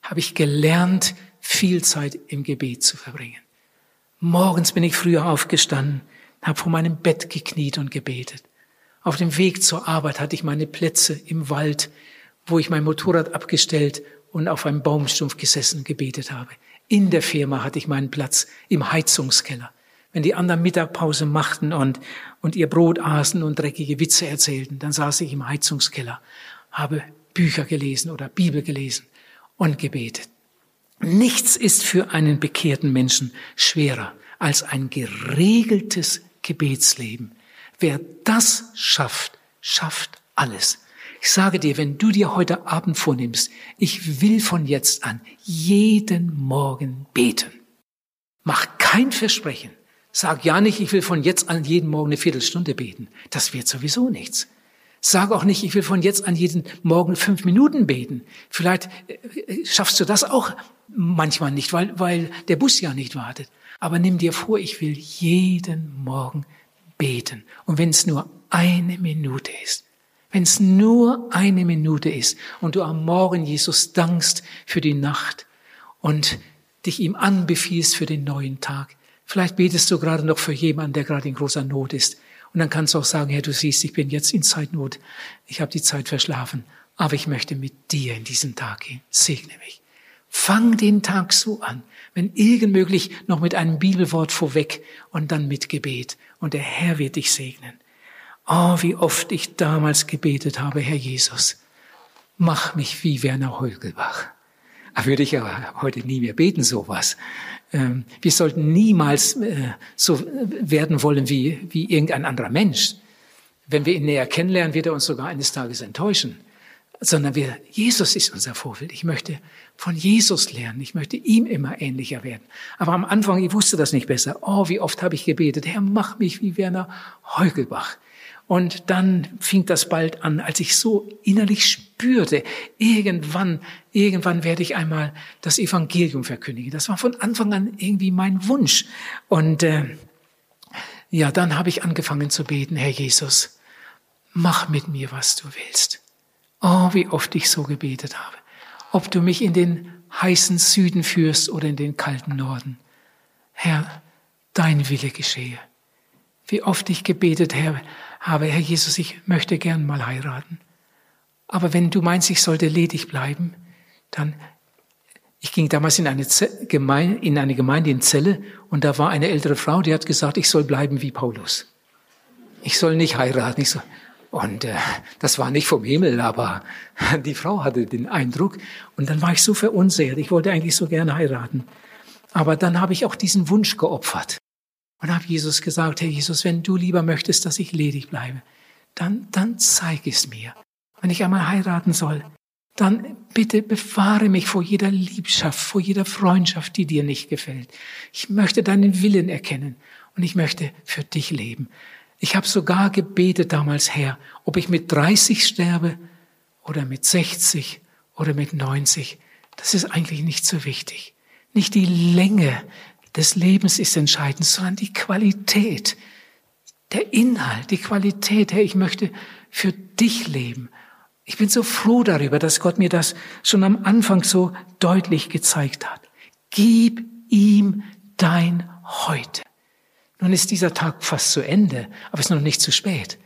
habe ich gelernt, viel Zeit im Gebet zu verbringen. Morgens bin ich früher aufgestanden, habe vor meinem Bett gekniet und gebetet. Auf dem Weg zur Arbeit hatte ich meine Plätze im Wald, wo ich mein Motorrad abgestellt und auf einem Baumstumpf gesessen gebetet habe. In der Firma hatte ich meinen Platz im Heizungskeller. Wenn die anderen Mittagpause machten und, und ihr Brot aßen und dreckige Witze erzählten, dann saß ich im Heizungskeller, habe Bücher gelesen oder Bibel gelesen und gebetet. Nichts ist für einen bekehrten Menschen schwerer als ein geregeltes Gebetsleben Wer das schafft, schafft alles. Ich sage dir, wenn du dir heute Abend vornimmst, ich will von jetzt an jeden Morgen beten. Mach kein Versprechen. Sag ja nicht, ich will von jetzt an jeden Morgen eine Viertelstunde beten. Das wird sowieso nichts. Sag auch nicht, ich will von jetzt an jeden Morgen fünf Minuten beten. Vielleicht äh, äh, schaffst du das auch manchmal nicht, weil, weil der Bus ja nicht wartet. Aber nimm dir vor, ich will jeden Morgen beten. Und wenn es nur eine Minute ist, wenn es nur eine Minute ist und du am Morgen Jesus dankst für die Nacht und dich ihm anbefiehlst für den neuen Tag. Vielleicht betest du gerade noch für jemanden, der gerade in großer Not ist. Und dann kannst du auch sagen, Herr, du siehst, ich bin jetzt in Zeitnot. Ich habe die Zeit verschlafen. Aber ich möchte mit dir in diesen Tag gehen. Segne mich. Fang den Tag so an, wenn irgend möglich noch mit einem Bibelwort vorweg und dann mit Gebet. Und der Herr wird dich segnen. Oh, wie oft ich damals gebetet habe, Herr Jesus, mach mich wie Werner Heugelbach. Aber würde ich aber heute nie mehr beten, sowas. Ähm, wir sollten niemals äh, so werden wollen wie, wie irgendein anderer Mensch. Wenn wir ihn näher kennenlernen, wird er uns sogar eines Tages enttäuschen. Sondern wir, Jesus ist unser Vorbild. Ich möchte von Jesus lernen. Ich möchte ihm immer ähnlicher werden. Aber am Anfang, ich wusste das nicht besser. Oh, wie oft habe ich gebetet. Herr, mach mich wie Werner Heugelbach. Und dann fing das bald an, als ich so innerlich spürte, irgendwann, irgendwann werde ich einmal das Evangelium verkündigen. Das war von Anfang an irgendwie mein Wunsch. Und äh, ja, dann habe ich angefangen zu beten, Herr Jesus, mach mit mir, was du willst. Oh, wie oft ich so gebetet habe. Ob du mich in den heißen Süden führst oder in den kalten Norden. Herr, dein Wille geschehe. Wie oft ich gebetet, Herr, habe, Herr Jesus, ich möchte gern mal heiraten. Aber wenn du meinst, ich sollte ledig bleiben, dann, ich ging damals in eine, Gemeinde, in eine Gemeinde in Celle und da war eine ältere Frau, die hat gesagt, ich soll bleiben wie Paulus. Ich soll nicht heiraten. Ich so, und äh, das war nicht vom Himmel, aber die Frau hatte den Eindruck. Und dann war ich so verunsichert. Ich wollte eigentlich so gerne heiraten. Aber dann habe ich auch diesen Wunsch geopfert. Und habe Jesus gesagt, Herr Jesus, wenn du lieber möchtest, dass ich ledig bleibe, dann, dann zeig es mir. Wenn ich einmal heiraten soll, dann bitte bewahre mich vor jeder Liebschaft, vor jeder Freundschaft, die dir nicht gefällt. Ich möchte deinen Willen erkennen und ich möchte für dich leben. Ich habe sogar gebetet damals, Herr, ob ich mit 30 sterbe oder mit 60 oder mit 90. Das ist eigentlich nicht so wichtig. Nicht die Länge, des Lebens ist entscheidend, sondern die Qualität, der Inhalt, die Qualität. Herr, ich möchte für dich leben. Ich bin so froh darüber, dass Gott mir das schon am Anfang so deutlich gezeigt hat. Gib ihm dein Heute. Nun ist dieser Tag fast zu Ende, aber es ist noch nicht zu spät.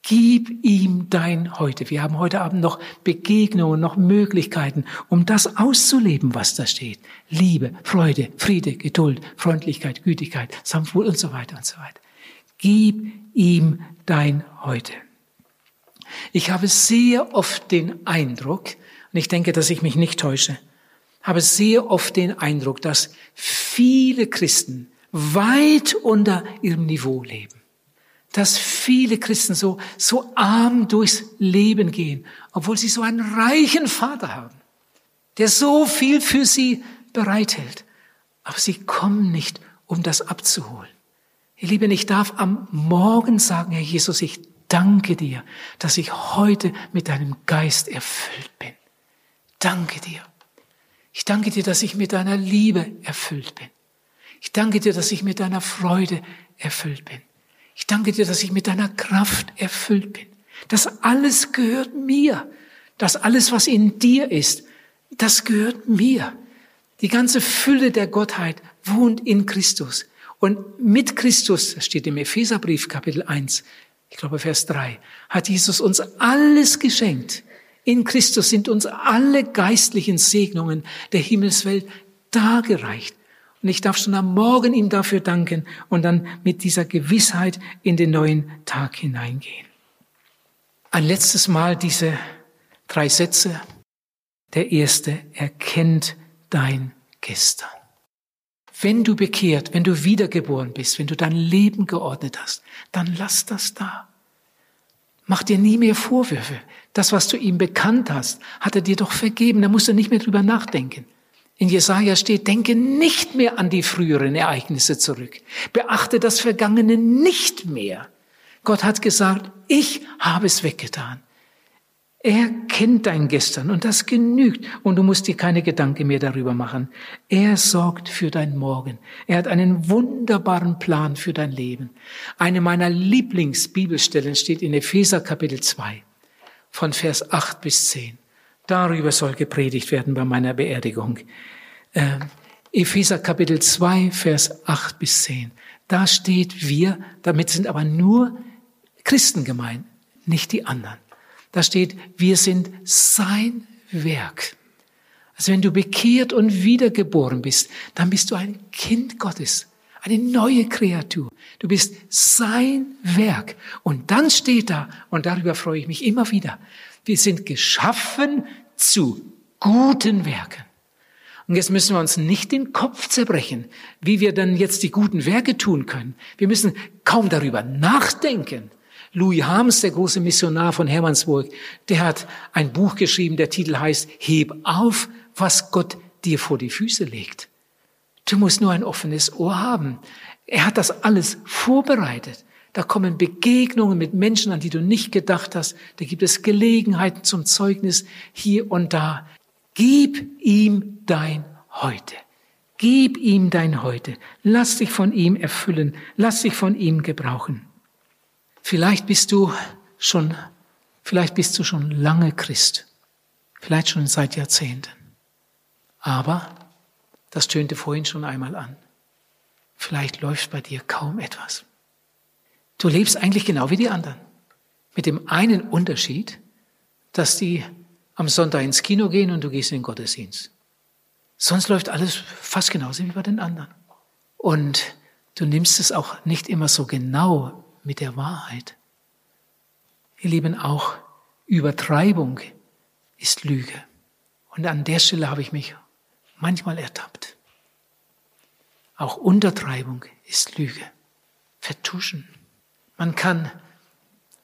Gib ihm dein Heute. Wir haben heute Abend noch Begegnungen, noch Möglichkeiten, um das auszuleben, was da steht. Liebe, Freude, Friede, Geduld, Freundlichkeit, Gütigkeit, Sanftmut und so weiter und so weiter. Gib ihm dein Heute. Ich habe sehr oft den Eindruck, und ich denke, dass ich mich nicht täusche, habe sehr oft den Eindruck, dass viele Christen weit unter ihrem Niveau leben dass viele Christen so, so arm durchs Leben gehen, obwohl sie so einen reichen Vater haben, der so viel für sie bereithält. Aber sie kommen nicht, um das abzuholen. Ihr Lieben, ich darf am Morgen sagen, Herr Jesus, ich danke dir, dass ich heute mit deinem Geist erfüllt bin. Danke dir. Ich danke dir, dass ich mit deiner Liebe erfüllt bin. Ich danke dir, dass ich mit deiner Freude erfüllt bin. Ich danke dir, dass ich mit deiner Kraft erfüllt bin. Das alles gehört mir. Das alles, was in dir ist, das gehört mir. Die ganze Fülle der Gottheit wohnt in Christus. Und mit Christus, das steht im Epheserbrief Kapitel 1, ich glaube Vers 3, hat Jesus uns alles geschenkt. In Christus sind uns alle geistlichen Segnungen der Himmelswelt dargereicht. Und ich darf schon am Morgen ihm dafür danken und dann mit dieser Gewissheit in den neuen Tag hineingehen. Ein letztes Mal diese drei Sätze. Der erste, erkennt dein Gestern. Wenn du bekehrt, wenn du wiedergeboren bist, wenn du dein Leben geordnet hast, dann lass das da. Mach dir nie mehr Vorwürfe. Das, was du ihm bekannt hast, hat er dir doch vergeben. Da musst du nicht mehr drüber nachdenken. In Jesaja steht, denke nicht mehr an die früheren Ereignisse zurück. Beachte das Vergangene nicht mehr. Gott hat gesagt, ich habe es weggetan. Er kennt dein Gestern und das genügt und du musst dir keine Gedanken mehr darüber machen. Er sorgt für dein Morgen. Er hat einen wunderbaren Plan für dein Leben. Eine meiner Lieblingsbibelstellen steht in Epheser Kapitel 2 von Vers 8 bis 10. Darüber soll gepredigt werden bei meiner Beerdigung. Äh, Epheser Kapitel 2 Vers 8 bis 10. Da steht wir, damit sind aber nur Christen gemeint, nicht die anderen. Da steht, wir sind sein Werk. Also wenn du bekehrt und wiedergeboren bist, dann bist du ein Kind Gottes, eine neue Kreatur. Du bist sein Werk. Und dann steht da, und darüber freue ich mich immer wieder, wir sind geschaffen zu guten Werken. Und jetzt müssen wir uns nicht den Kopf zerbrechen, wie wir dann jetzt die guten Werke tun können. Wir müssen kaum darüber nachdenken. Louis Harms, der große Missionar von Hermannsburg, der hat ein Buch geschrieben, der Titel heißt Heb auf, was Gott dir vor die Füße legt. Du musst nur ein offenes Ohr haben. Er hat das alles vorbereitet. Da kommen Begegnungen mit Menschen, an die du nicht gedacht hast. Da gibt es Gelegenheiten zum Zeugnis hier und da. Gib ihm dein Heute. Gib ihm dein Heute. Lass dich von ihm erfüllen. Lass dich von ihm gebrauchen. Vielleicht bist du schon, vielleicht bist du schon lange Christ. Vielleicht schon seit Jahrzehnten. Aber, das tönte vorhin schon einmal an, vielleicht läuft bei dir kaum etwas. Du lebst eigentlich genau wie die anderen. Mit dem einen Unterschied, dass die am Sonntag ins Kino gehen und du gehst in den Gottesdienst. Sonst läuft alles fast genauso wie bei den anderen. Und du nimmst es auch nicht immer so genau mit der Wahrheit. Ihr Lieben, auch Übertreibung ist Lüge. Und an der Stelle habe ich mich manchmal ertappt. Auch Untertreibung ist Lüge. Vertuschen. Man kann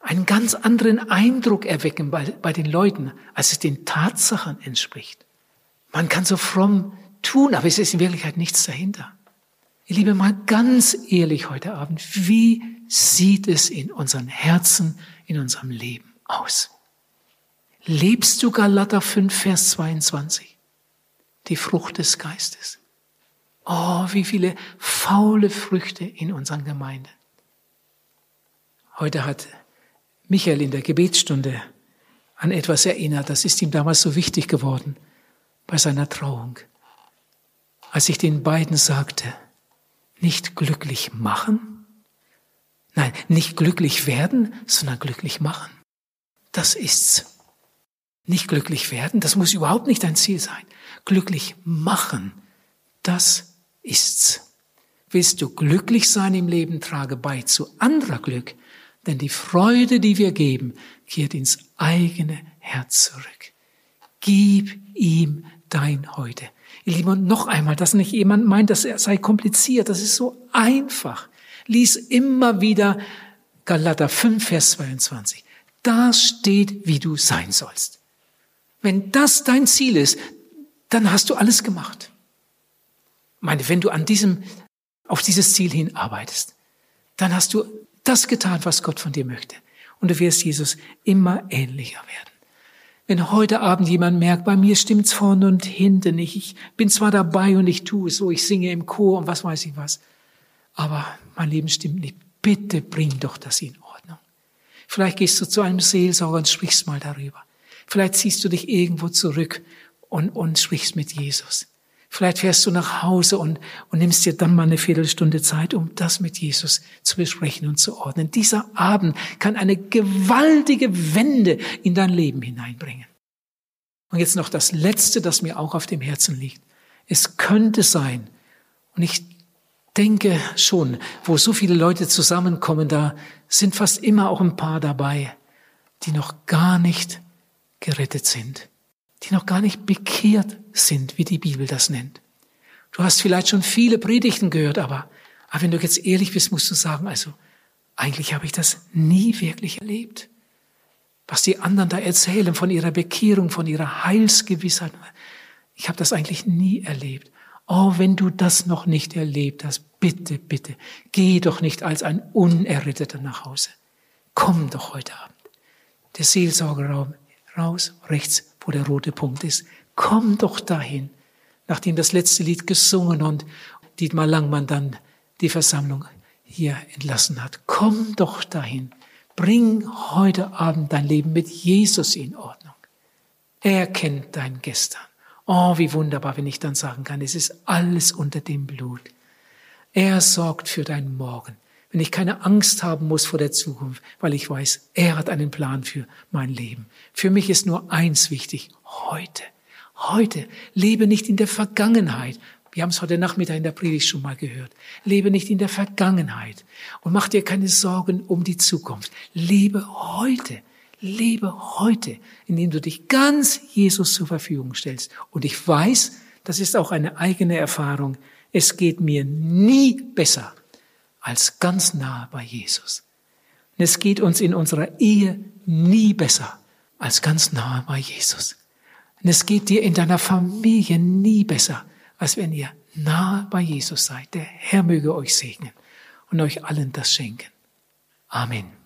einen ganz anderen Eindruck erwecken bei, bei den Leuten, als es den Tatsachen entspricht. Man kann so fromm tun, aber es ist in Wirklichkeit nichts dahinter. Ihr Liebe, mal ganz ehrlich heute Abend, wie sieht es in unseren Herzen, in unserem Leben aus? Lebst du Galater 5, Vers 22? Die Frucht des Geistes. Oh, wie viele faule Früchte in unseren Gemeinden. Heute hat Michael in der Gebetsstunde an etwas erinnert, das ist ihm damals so wichtig geworden bei seiner Trauung. Als ich den beiden sagte, nicht glücklich machen, Nein, nicht glücklich werden, sondern glücklich machen. Das ist's. Nicht glücklich werden, das muss überhaupt nicht dein Ziel sein. Glücklich machen, das ist's. Willst du glücklich sein im Leben, trage bei zu anderer Glück, denn die Freude, die wir geben, kehrt ins eigene Herz zurück. Gib ihm dein Heute. Ihr Lieben, noch einmal, dass nicht jemand meint, das sei kompliziert, das ist so einfach. Lies immer wieder Galater 5, Vers 22. Da steht, wie du sein sollst. Wenn das dein Ziel ist, dann hast du alles gemacht. Ich meine, wenn du an diesem, auf dieses Ziel hinarbeitest, dann hast du das getan, was Gott von dir möchte. Und du wirst Jesus immer ähnlicher werden. Wenn heute Abend jemand merkt, bei mir stimmt's vorne und hinten nicht, ich bin zwar dabei und ich tue es so, ich singe im Chor und was weiß ich was, aber mein Leben stimmt nicht. Bitte bring doch das in Ordnung. Vielleicht gehst du zu einem Seelsorger und sprichst mal darüber. Vielleicht ziehst du dich irgendwo zurück und, und sprichst mit Jesus. Vielleicht fährst du nach Hause und, und nimmst dir dann mal eine Viertelstunde Zeit, um das mit Jesus zu besprechen und zu ordnen. Dieser Abend kann eine gewaltige Wende in dein Leben hineinbringen. Und jetzt noch das Letzte, das mir auch auf dem Herzen liegt. Es könnte sein, und ich denke schon, wo so viele Leute zusammenkommen, da sind fast immer auch ein paar dabei, die noch gar nicht gerettet sind, die noch gar nicht bekehrt sind, wie die Bibel das nennt. Du hast vielleicht schon viele Predigten gehört, aber, aber wenn du jetzt ehrlich bist, musst du sagen, also eigentlich habe ich das nie wirklich erlebt. Was die anderen da erzählen von ihrer Bekehrung, von ihrer Heilsgewissheit, ich habe das eigentlich nie erlebt. Oh, wenn du das noch nicht erlebt hast, bitte, bitte, geh doch nicht als ein Unerretteter nach Hause. Komm doch heute Abend. Der Seelsorgerraum raus, rechts, wo der rote Punkt ist. Komm doch dahin. Nachdem das letzte Lied gesungen und Dietmar Langmann dann die Versammlung hier entlassen hat. Komm doch dahin. Bring heute Abend dein Leben mit Jesus in Ordnung. Er kennt dein Gestern. Oh, wie wunderbar, wenn ich dann sagen kann, es ist alles unter dem Blut. Er sorgt für dein Morgen. Wenn ich keine Angst haben muss vor der Zukunft, weil ich weiß, er hat einen Plan für mein Leben. Für mich ist nur eins wichtig. Heute. Heute. Lebe nicht in der Vergangenheit. Wir haben es heute Nachmittag in der Predigt schon mal gehört. Lebe nicht in der Vergangenheit und mach dir keine Sorgen um die Zukunft. Lebe heute. Lebe heute, indem du dich ganz Jesus zur Verfügung stellst. Und ich weiß, das ist auch eine eigene Erfahrung, es geht mir nie besser als ganz nah bei Jesus. Und es geht uns in unserer Ehe nie besser als ganz nah bei Jesus. Und es geht dir in deiner Familie nie besser, als wenn ihr nah bei Jesus seid. Der Herr möge euch segnen und euch allen das schenken. Amen.